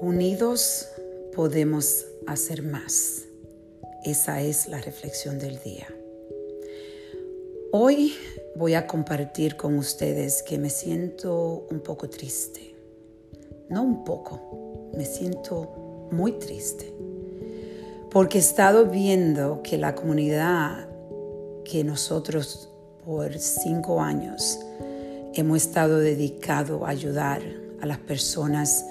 Unidos podemos hacer más. Esa es la reflexión del día. Hoy voy a compartir con ustedes que me siento un poco triste. No un poco, me siento muy triste. Porque he estado viendo que la comunidad que nosotros por cinco años hemos estado dedicado a ayudar a las personas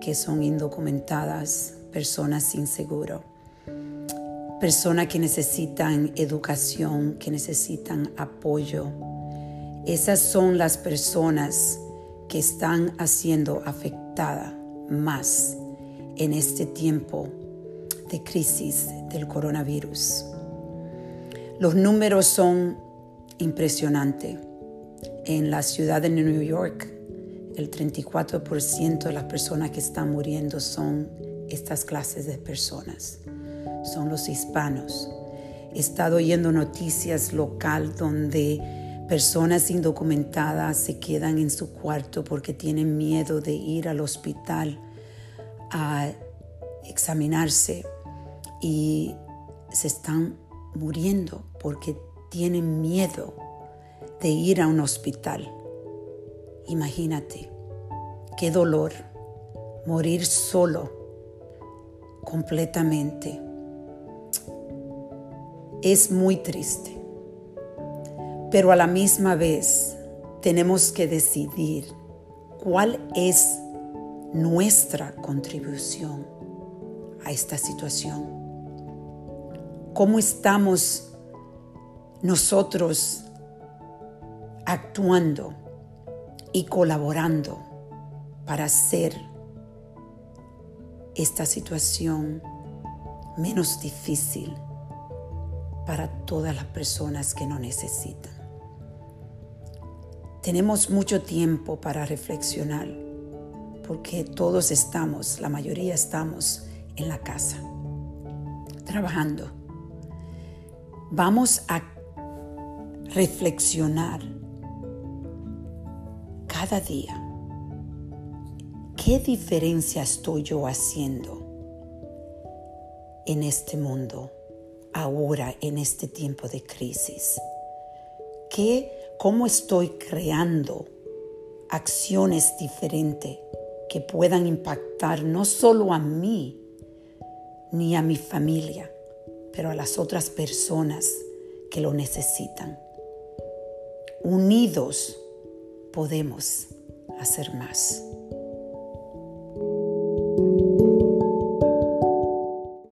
que son indocumentadas, personas sin seguro, personas que necesitan educación, que necesitan apoyo. Esas son las personas que están siendo afectadas más en este tiempo de crisis del coronavirus. Los números son impresionantes. En la ciudad de New York, el 34% de las personas que están muriendo son estas clases de personas, son los hispanos. He estado oyendo noticias local donde personas indocumentadas se quedan en su cuarto porque tienen miedo de ir al hospital a examinarse y se están muriendo porque tienen miedo de ir a un hospital. Imagínate, qué dolor morir solo completamente. Es muy triste, pero a la misma vez tenemos que decidir cuál es nuestra contribución a esta situación. ¿Cómo estamos nosotros actuando y colaborando para hacer esta situación menos difícil para todas las personas que no necesitan. Tenemos mucho tiempo para reflexionar porque todos estamos, la mayoría estamos en la casa, trabajando. Vamos a reflexionar cada día. ¿Qué diferencia estoy yo haciendo en este mundo, ahora, en este tiempo de crisis? ¿Qué, ¿Cómo estoy creando acciones diferentes que puedan impactar no solo a mí ni a mi familia, pero a las otras personas que lo necesitan? Unidos podemos hacer más.